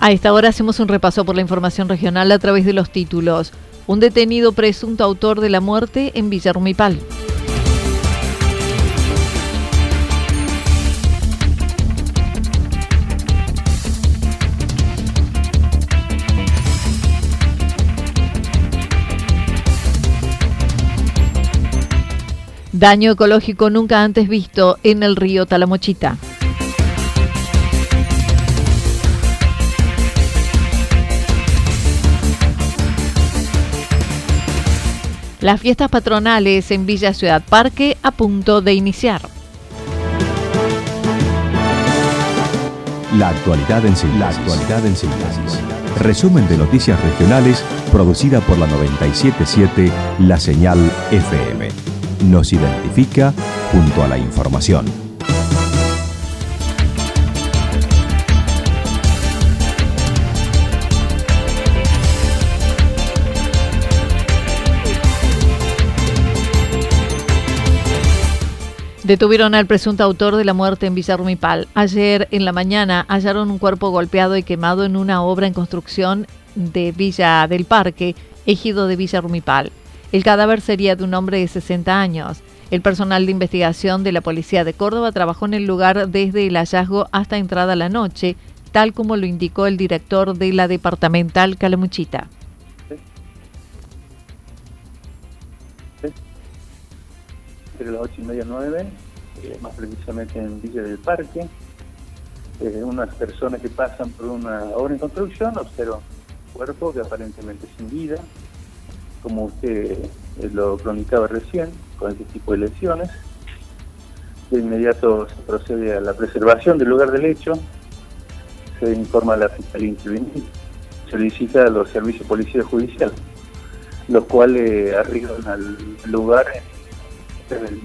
A esta hora hacemos un repaso por la información regional a través de los títulos. Un detenido presunto autor de la muerte en Villarrumipal. Daño ecológico nunca antes visto en el río Talamochita. Las fiestas patronales en Villa Ciudad Parque a punto de iniciar. La actualidad en síntesis. La actualidad en síntesis. Resumen de noticias regionales producida por la 977 La Señal FM. Nos identifica junto a la información. Detuvieron al presunto autor de la muerte en Villarrumipal. Ayer en la mañana hallaron un cuerpo golpeado y quemado en una obra en construcción de Villa del Parque, ejido de Villarrumipal. El cadáver sería de un hombre de 60 años. El personal de investigación de la Policía de Córdoba trabajó en el lugar desde el hallazgo hasta entrada la noche, tal como lo indicó el director de la departamental Calamuchita. Entre las 8 y media 9, eh, más precisamente en Villa del Parque. Eh, unas personas que pasan por una obra en construcción observan un cuerpo que aparentemente sin vida, como usted eh, lo cronicaba recién, con este tipo de lesiones. De inmediato se procede a la preservación del lugar del hecho, se informa a la Fiscalía Intervenida, solicita a los servicios de policía judicial, los cuales arriban al lugar el,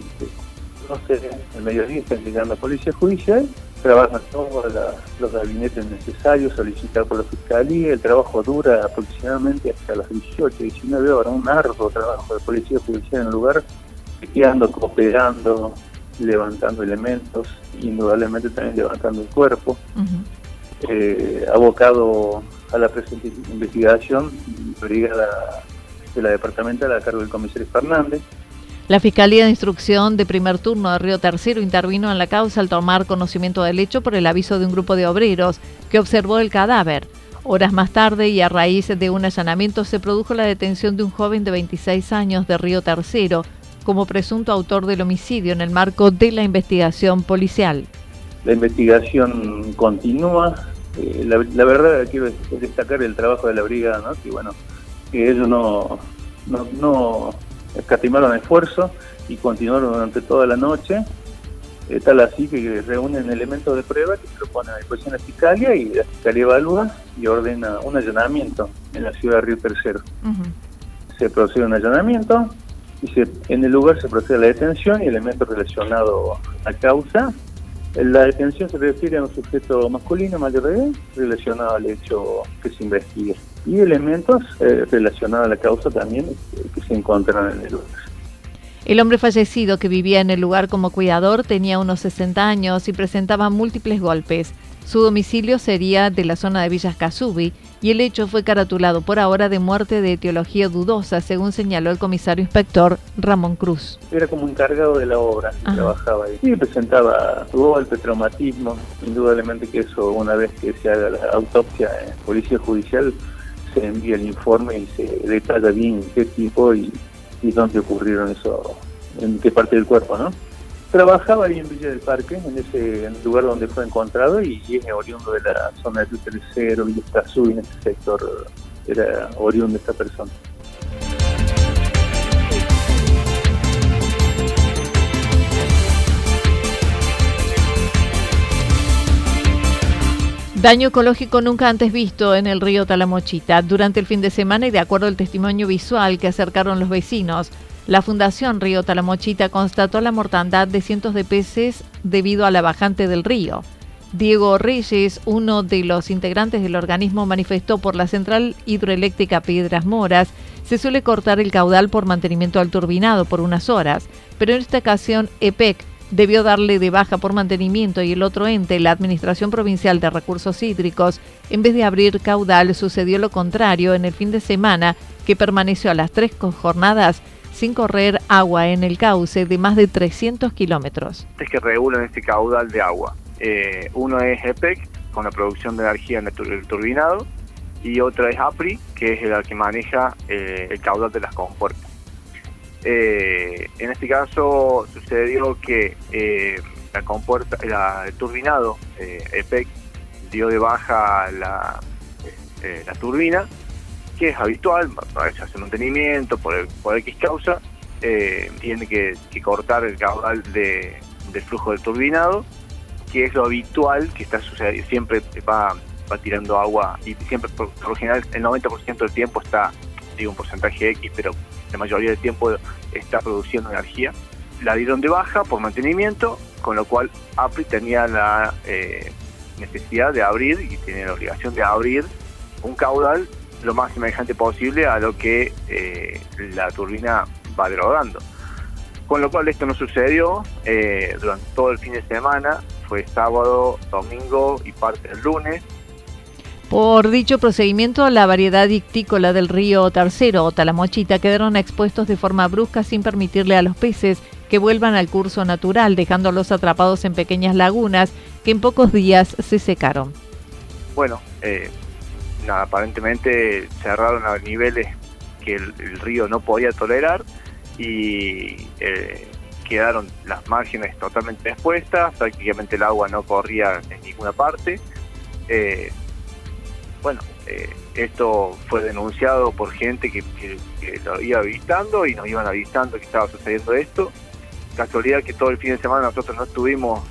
no sé, el mediodía están llegando a Policía Judicial, trabajan todos los gabinetes necesarios solicitados por la Fiscalía, el trabajo dura aproximadamente hasta las 18, 19 horas, un arduo trabajo de Policía Judicial en el lugar, quedando, cooperando, levantando elementos, indudablemente también levantando el cuerpo, eh, abocado a la presente investigación, brigada de la departamental a cargo del comisario Fernández, la Fiscalía de Instrucción de primer turno de Río Tercero intervino en la causa al tomar conocimiento del hecho por el aviso de un grupo de obreros que observó el cadáver. Horas más tarde y a raíz de un allanamiento se produjo la detención de un joven de 26 años de Río Tercero como presunto autor del homicidio en el marco de la investigación policial. La investigación continúa. Eh, la, verdad quiero destacar el trabajo de la brigada, ¿no? que bueno, que ellos no, no, no escatimaron esfuerzo y continuaron durante toda la noche, eh, tal así que reúnen elementos de prueba que se lo ponen a disposición de la Fiscalía y la Fiscalía evalúa y ordena un allanamiento en la ciudad de Río Tercero. Se procede un allanamiento y se, en el lugar se procede a la detención y elementos relacionados a la causa. La detención se refiere a un sujeto masculino mayor de edad relacionado al hecho que se investigue y elementos eh, relacionados a la causa también eh, que se encuentran en el lugar. El hombre fallecido que vivía en el lugar como cuidador tenía unos 60 años y presentaba múltiples golpes. Su domicilio sería de la zona de Villas Casubi y el hecho fue caratulado por ahora de muerte de etiología dudosa, según señaló el comisario inspector Ramón Cruz. Era como encargado de la obra, trabajaba ahí. Y presentaba golpe, traumatismo. Indudablemente que eso, una vez que se haga la autopsia en policía judicial, se envía el informe y se detalla bien qué tipo y, y dónde ocurrieron eso, en qué parte del cuerpo, ¿no? Trabajaba ahí en Villa del Parque, en ese lugar donde fue encontrado, y es oriundo de la zona de Tercero, Villa Escazú, en ese sector era oriundo de esta persona. Daño ecológico nunca antes visto en el río Talamochita. Durante el fin de semana y de acuerdo al testimonio visual que acercaron los vecinos, la Fundación Río Talamochita constató la mortandad de cientos de peces debido a la bajante del río. Diego Reyes, uno de los integrantes del organismo, manifestó por la central hidroeléctrica Piedras Moras, se suele cortar el caudal por mantenimiento al turbinado por unas horas, pero en esta ocasión EPEC debió darle de baja por mantenimiento y el otro ente, la Administración Provincial de Recursos Hídricos, en vez de abrir caudal, sucedió lo contrario en el fin de semana, que permaneció a las tres jornadas sin correr agua en el cauce de más de 300 kilómetros. Es que regulan este caudal de agua. Eh, uno es EPEC, con la producción de energía en el turbinado, y otra es APRI, que es el que maneja eh, el caudal de las compuertas. Eh, en este caso sucedió que la compuerta, el turbinado EPEC dio de baja la, la turbina que es habitual, a veces hace mantenimiento por, el, por X causa, eh, tiene que, cortar el caudal de, del flujo del turbinado, que es lo habitual que está sucediendo, siempre va, va tirando agua y siempre, por, lo general, el 90% del tiempo está, digo un porcentaje X, pero la mayoría del tiempo está produciendo energía. La dieron de baja por mantenimiento, con lo cual APRI tenía la eh, necesidad de abrir y tiene la obligación de abrir un caudal lo más semejante posible a lo que eh, la turbina va derogando. Con lo cual esto no sucedió eh, durante todo el fin de semana, fue sábado, domingo y parte del lunes. Por dicho procedimiento, la variedad ictícola del río Tercero o Talamochita quedaron expuestos de forma brusca sin permitirle a los peces que vuelvan al curso natural, dejándolos atrapados en pequeñas lagunas que en pocos días se secaron. Bueno, eh, aparentemente cerraron a niveles que el, río no podía tolerar y eh, quedaron las márgenes totalmente expuestas, prácticamente el agua no corría en ninguna parte. Eh, bueno, eh, esto fue denunciado por gente que, lo iba avisando y nos iban avisando que estaba sucediendo esto. Casualidad que todo el fin de semana nosotros no estuvimos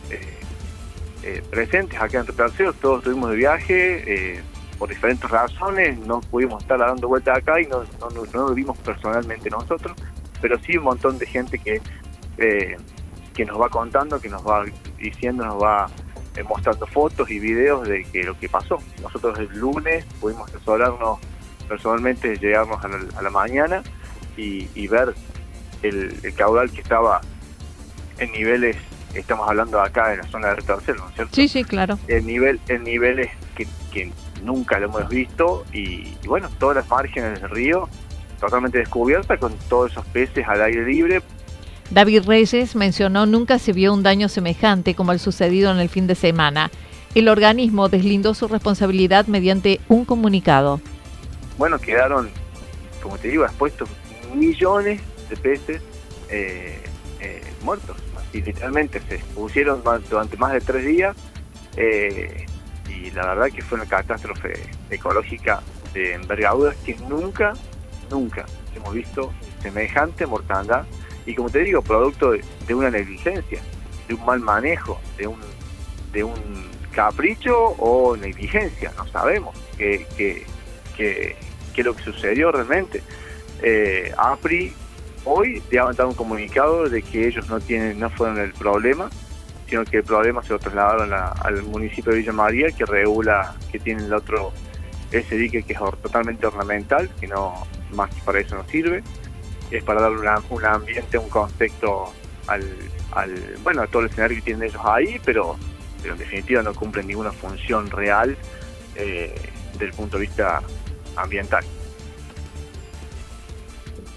presentes acá en Tercero, todos estuvimos de viaje, por diferentes razones no pudimos estar dando vuelta acá y no, no, lo vimos personalmente nosotros, pero sí un montón de gente que, eh, que nos va contando, que nos va diciendo, nos va eh, mostrando fotos y videos de que lo que pasó. Nosotros el lunes pudimos asesorarnos personalmente, llegarnos a la, mañana y, ver el, caudal que estaba en niveles estamos hablando acá en la zona de retorcer, ¿no es cierto? Sí, sí, claro. El nivel, el niveles que, que nunca lo hemos visto y, bueno, todas las márgenes del río totalmente descubiertas con todos esos peces al aire libre. David Reyes mencionó nunca se vio un daño semejante como el sucedido en el fin de semana. El organismo deslindó su responsabilidad mediante un comunicado. Bueno, quedaron, como te digo, expuestos millones de peces eh, eh, muertos. Y literalmente se pusieron durante más de tres días eh, y la verdad que fue una catástrofe ecológica de envergadura que nunca, nunca hemos visto semejante mortandad y como te digo, producto de, una negligencia, de un mal manejo, de un, de un capricho o negligencia, no sabemos qué que, que, que, lo que sucedió realmente. Eh, hoy ya han dado un comunicado de que ellos no tienen, no fueron el problema, sino que el problema se lo trasladaron al municipio de Villa María, que regula, que tiene el otro, ese dique que es totalmente ornamental, que no más que para eso no sirve, es para darle un ambiente, un contexto al, bueno, a todo el escenario que tienen ellos ahí, pero pero en definitiva no cumplen ninguna función real eh, desde el punto de vista ambiental.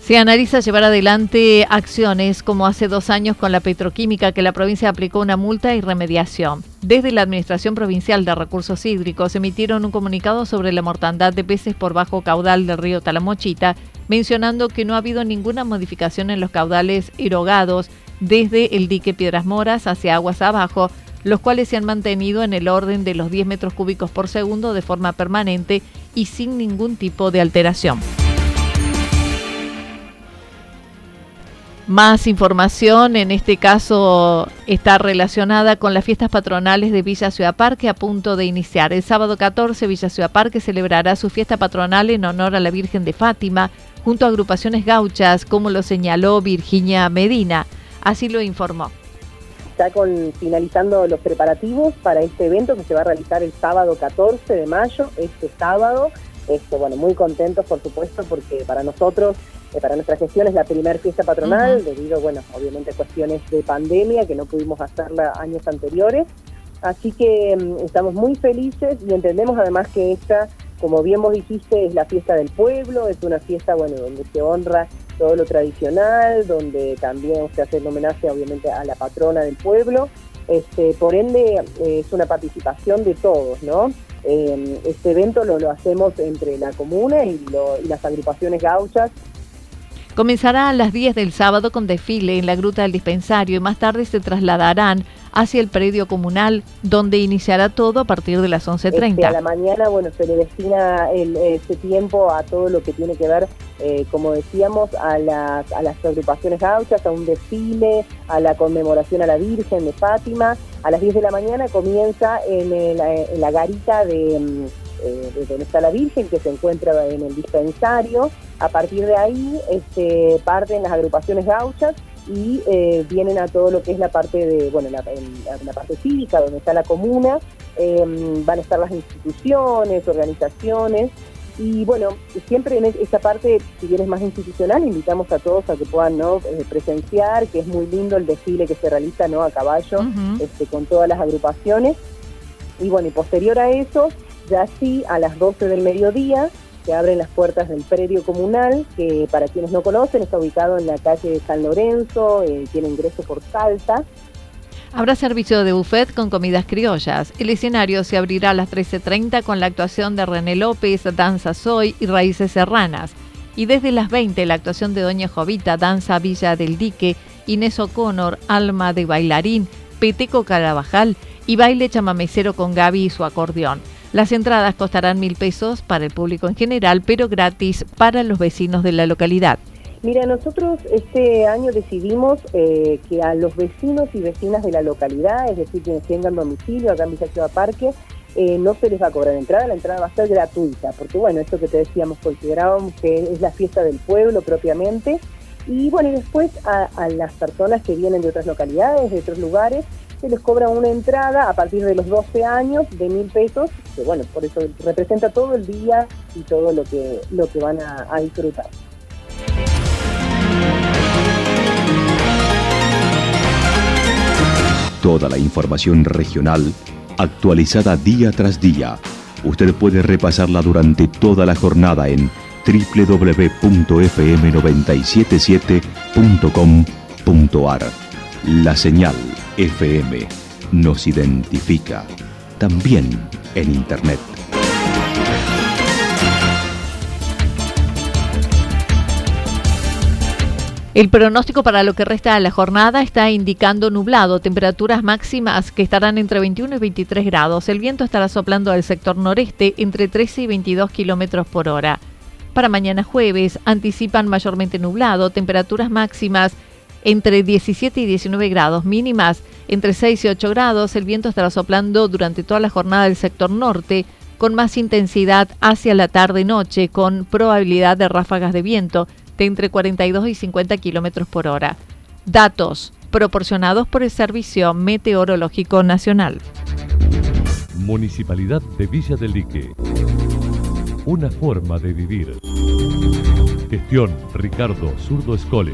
Se analiza llevar adelante acciones como hace dos años con la petroquímica que la provincia aplicó una multa y remediación. Desde la Administración Provincial de Recursos Hídricos emitieron un comunicado sobre la mortandad de peces por bajo caudal del río Talamochita, mencionando que no ha habido ninguna modificación en los caudales erogados desde el dique Piedras Moras hacia aguas abajo, los cuales se han mantenido en el orden de los 10 metros cúbicos por segundo de forma permanente y sin ningún tipo de alteración. Más información, en este caso está relacionada con las fiestas patronales de Villa Ciudad Parque a punto de iniciar. El sábado 14 Villa Ciudad Parque celebrará su fiesta patronal en honor a la Virgen de Fátima junto a agrupaciones gauchas, como lo señaló Virginia Medina. Así lo informó. Está con, finalizando los preparativos para este evento que se va a realizar el sábado 14 de mayo, este sábado. Este, bueno, muy contentos por supuesto porque para nosotros eh, para nuestra gestión es la primera fiesta patronal, debido, bueno, obviamente a cuestiones de pandemia que no pudimos hacerla años anteriores. Así que mm, estamos muy felices y entendemos además que esta, como bien vos dijiste, es la fiesta del pueblo, es una fiesta, bueno, donde se honra todo lo tradicional, donde también se hace el homenaje, obviamente, a la patrona del pueblo. Este, por ende, eh, es una participación de todos, ¿no? Eh, este evento lo, lo, hacemos entre la comuna y, y las agrupaciones gauchas Comenzará a las 10 del sábado con desfile en la Gruta del Dispensario y más tarde se trasladarán hacia el predio comunal, donde iniciará todo a partir de las 11.30. Este, a la mañana, bueno, se le destina ese tiempo a todo lo que tiene que ver, eh, como decíamos, a las, a las agrupaciones gauchas, a un desfile, a la conmemoración a la Virgen de Fátima. A las 10 de la mañana comienza en, en la garita de mm, eh, de donde está la Virgen, que se encuentra en el dispensario. A partir de ahí este, parten las agrupaciones gauchas y eh, vienen a todo lo que es la parte de, bueno, la, la parte cívica, donde está la comuna, em, van a estar las instituciones, organizaciones, y bueno, siempre en esa parte, si bien es más institucional, invitamos a todos a que puedan ¿no? Eh, presenciar, que es muy lindo el desfile que se realiza ¿no? a caballo este, con todas las agrupaciones. Y bueno, y posterior a eso, ya sí, a las 12 del mediodía se abren las puertas del predio comunal, que para quienes no conocen está ubicado en la calle San Lorenzo, eh, tiene ingreso por Salta. Habrá servicio de buffet con comidas criollas. El escenario se abrirá a las 13.30 con la actuación de René López, Danza Soy y Raíces Serranas. Y desde las 20 la actuación de Doña Jovita, Danza Villa del Dique, Inés O'Connor, Alma de Bailarín, Peteco Carabajal y baile chamamecero con Gaby y su acordeón. Las entradas costarán mil pesos para el público en general, pero gratis para los vecinos de la localidad. Mira, nosotros este año decidimos eh, que a los vecinos y vecinas de la localidad, es decir, quienes tengan domicilio acá en Villa Ciudad Parque, eh, no se les va a cobrar entrada, la entrada va a ser gratuita, porque bueno, esto que te decíamos, considerábamos que es la fiesta del pueblo propiamente, y bueno, y después a, a las personas que vienen de otras localidades, de otros lugares, les cobra una entrada a partir de los 12 años de mil pesos, que bueno, por eso representa todo el día y todo lo que, lo que van a, a disfrutar. Toda la información regional actualizada día tras día. Usted puede repasarla durante toda la jornada en www.fm977.com.ar. La señal FM nos identifica también en Internet. El pronóstico para lo que resta de la jornada está indicando nublado, temperaturas máximas que estarán entre 21 y 23 grados. El viento estará soplando al sector noreste entre 13 y 22 kilómetros por hora. Para mañana jueves anticipan mayormente nublado, temperaturas máximas entre 17 y 19 grados, mínimas entre 6 y 8 grados. El viento estará soplando durante toda la jornada del sector norte, con más intensidad hacia la tarde-noche, con probabilidad de ráfagas de viento de entre 42 y 50 kilómetros por hora. Datos proporcionados por el Servicio Meteorológico Nacional. Municipalidad de Villa del Lique. Una forma de vivir. Gestión Ricardo Zurdo Escole.